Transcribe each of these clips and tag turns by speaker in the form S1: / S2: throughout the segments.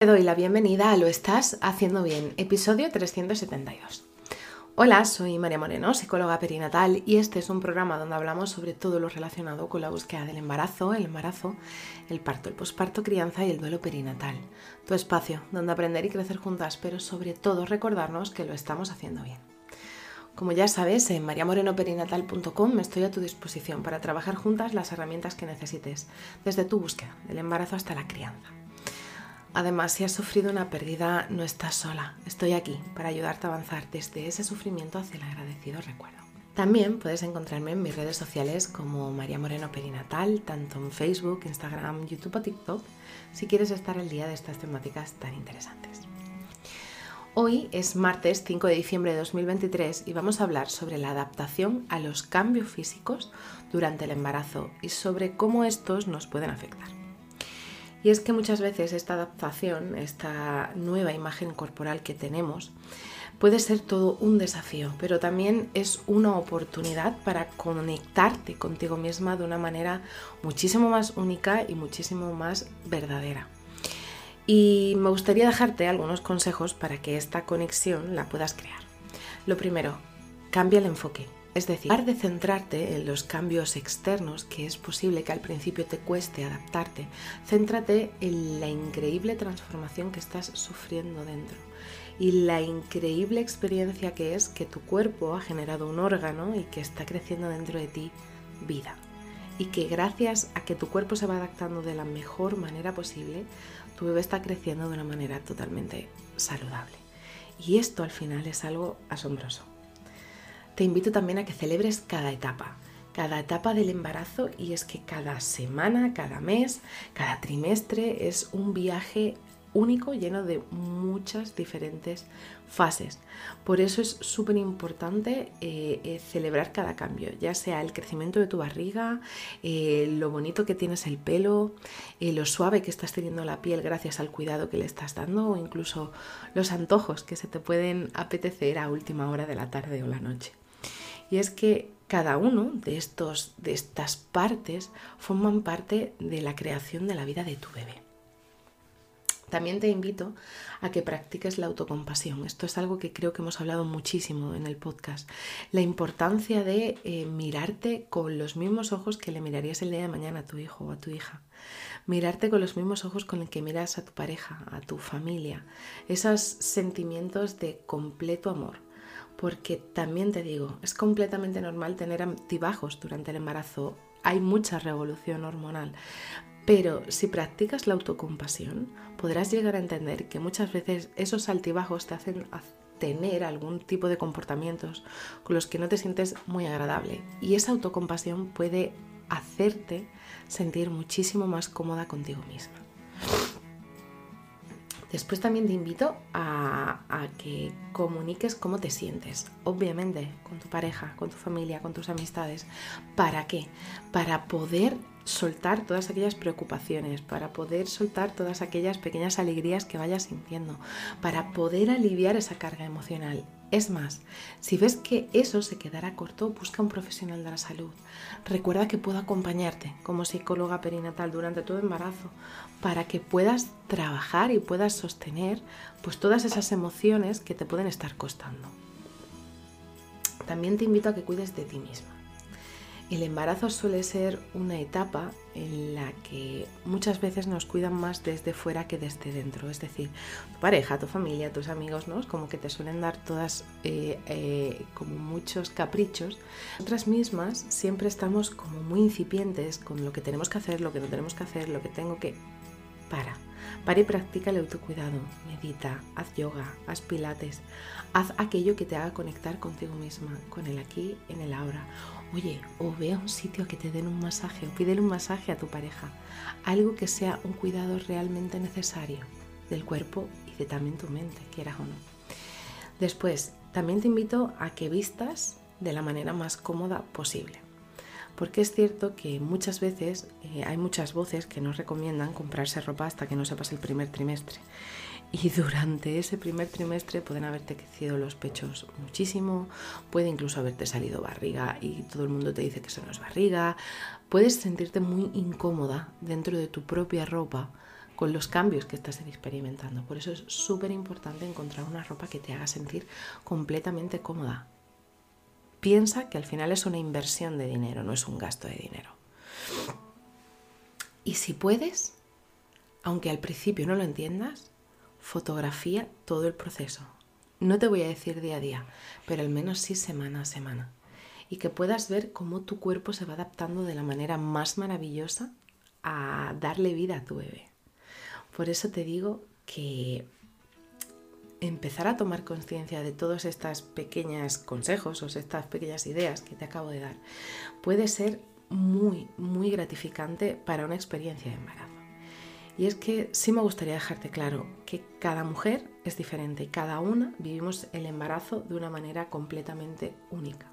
S1: Te doy la bienvenida a Lo Estás Haciendo Bien, episodio 372. Hola, soy María Moreno, psicóloga perinatal, y este es un programa donde hablamos sobre todo lo relacionado con la búsqueda del embarazo, el embarazo, el parto, el posparto, crianza y el duelo perinatal. Tu espacio donde aprender y crecer juntas, pero sobre todo recordarnos que lo estamos haciendo bien. Como ya sabes, en mariamorenoperinatal.com estoy a tu disposición para trabajar juntas las herramientas que necesites, desde tu búsqueda, del embarazo hasta la crianza. Además, si has sufrido una pérdida, no estás sola. Estoy aquí para ayudarte a avanzar desde ese sufrimiento hacia el agradecido recuerdo. También puedes encontrarme en mis redes sociales como María Moreno Perinatal, tanto en Facebook, Instagram, YouTube o TikTok, si quieres estar al día de estas temáticas tan interesantes. Hoy es martes 5 de diciembre de 2023 y vamos a hablar sobre la adaptación a los cambios físicos durante el embarazo y sobre cómo estos nos pueden afectar. Y es que muchas veces esta adaptación, esta nueva imagen corporal que tenemos, puede ser todo un desafío, pero también es una oportunidad para conectarte contigo misma de una manera muchísimo más única y muchísimo más verdadera. Y me gustaría dejarte algunos consejos para que esta conexión la puedas crear. Lo primero, cambia el enfoque. Es decir, de centrarte en los cambios externos, que es posible que al principio te cueste adaptarte, céntrate en la increíble transformación que estás sufriendo dentro y la increíble experiencia que es que tu cuerpo ha generado un órgano y que está creciendo dentro de ti vida. Y que gracias a que tu cuerpo se va adaptando de la mejor manera posible, tu bebé está creciendo de una manera totalmente saludable. Y esto al final es algo asombroso te invito también a que celebres cada etapa, cada etapa del embarazo y es que cada semana, cada mes, cada trimestre es un viaje único lleno de muchas diferentes fases. Por eso es súper importante eh, eh, celebrar cada cambio, ya sea el crecimiento de tu barriga, eh, lo bonito que tienes el pelo, lo suave que estás teniendo la piel gracias al cuidado que le estás dando o incluso los antojos que se te pueden apetecer a última hora de la tarde o la noche. Y es que cada uno de, estos, de estas partes forman parte de la creación de la vida de tu bebé. También te invito a que practiques la autocompasión. Esto es algo que creo que hemos hablado muchísimo en el podcast. La importancia de eh, mirarte con los mismos ojos que le mirarías el día de mañana a tu hijo o a tu hija. Mirarte con los mismos ojos con el que miras a tu pareja, a tu familia. Esos sentimientos de completo amor porque también te digo, es completamente normal tener altibajos durante el embarazo, hay mucha revolución hormonal, pero si practicas la autocompasión, podrás llegar a entender que muchas veces esos altibajos te hacen tener algún tipo de comportamientos con los que no te sientes muy agradable. Y esa autocompasión puede hacerte sentir muchísimo más cómoda contigo misma. Después también te invito a, que comuniques cómo te sientes, obviamente, con tu pareja, con tu familia, con tus amistades. ¿Para qué? Para poder soltar todas aquellas preocupaciones, para poder soltar todas aquellas pequeñas alegrías que vayas sintiendo, para poder aliviar esa carga emocional. Es más, si ves que eso se quedará corto, busca un profesional de la salud. Recuerda que puedo acompañarte como psicóloga perinatal durante todo embarazo para que puedas trabajar y puedas sostener pues todas esas emociones que te pueden estar costando. También te invito a que cuides de ti misma. El embarazo suele ser una etapa en la que muchas veces nos cuidan más desde fuera que desde dentro. Es decir, tu pareja, tu familia, tus amigos, ¿no? Como que te suelen dar todas eh, eh, como muchos caprichos. Nosotras mismas siempre estamos como muy incipientes con lo que tenemos que hacer, lo que no tenemos que hacer, lo que tengo que... Para. Para y practica el autocuidado. Medita, haz yoga, haz pilates. Haz aquello que te haga conectar contigo misma, con el aquí, en el ahora Oye, o ve a un sitio que te den un masaje o pídele un masaje a tu pareja. Algo que sea un cuidado realmente necesario del cuerpo y de también tu mente, quieras o no. Después, también te invito a que vistas de la manera más cómoda posible. Porque es cierto que muchas veces eh, hay muchas voces que nos recomiendan comprarse ropa hasta que no sepas el primer trimestre y durante ese primer trimestre pueden haberte crecido los pechos muchísimo, puede incluso haberte salido barriga y todo el mundo te dice que eso no es barriga, puedes sentirte muy incómoda dentro de tu propia ropa con los cambios que estás experimentando. Por eso es súper importante encontrar una ropa que te haga sentir completamente cómoda. Piensa que al final es una inversión de dinero, no es un gasto de dinero. Y si puedes, aunque al principio no lo entiendas, fotografía todo el proceso. No te voy a decir día a día, pero al menos sí semana a semana. Y que puedas ver cómo tu cuerpo se va adaptando de la manera más maravillosa a darle vida a tu bebé. Por eso te digo que empezar a tomar conciencia de todos estos pequeños consejos o estas pequeñas ideas que te acabo de dar puede ser muy, muy gratificante para una experiencia de embarazo. Y es que sí me gustaría dejarte claro que cada mujer es diferente y cada una vivimos el embarazo de una manera completamente única.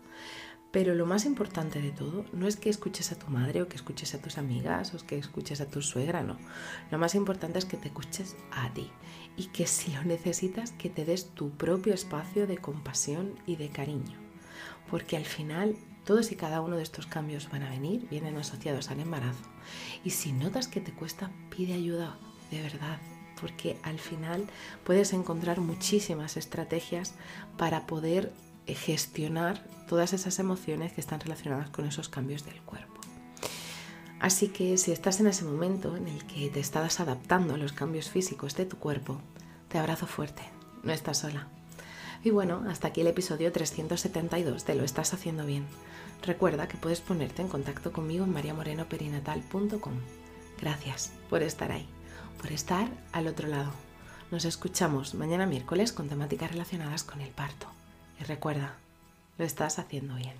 S1: Pero lo más importante de todo no es que escuches a tu madre o que escuches a tus amigas o que escuches a tu suegra, no. Lo más importante es que te escuches a ti y que si lo necesitas, que te des tu propio espacio de compasión y de cariño. Porque al final todos y cada uno de estos cambios van a venir, vienen asociados al embarazo. Y si notas que te cuesta, pide ayuda, de verdad, porque al final puedes encontrar muchísimas estrategias para poder gestionar todas esas emociones que están relacionadas con esos cambios del cuerpo. Así que si estás en ese momento en el que te estás adaptando a los cambios físicos de tu cuerpo, te abrazo fuerte, no estás sola. Y bueno, hasta aquí el episodio 372 de Lo estás haciendo bien. Recuerda que puedes ponerte en contacto conmigo en mariamorenoperinatal.com. Gracias por estar ahí, por estar al otro lado. Nos escuchamos mañana miércoles con temáticas relacionadas con el parto. Y recuerda, lo estás haciendo bien.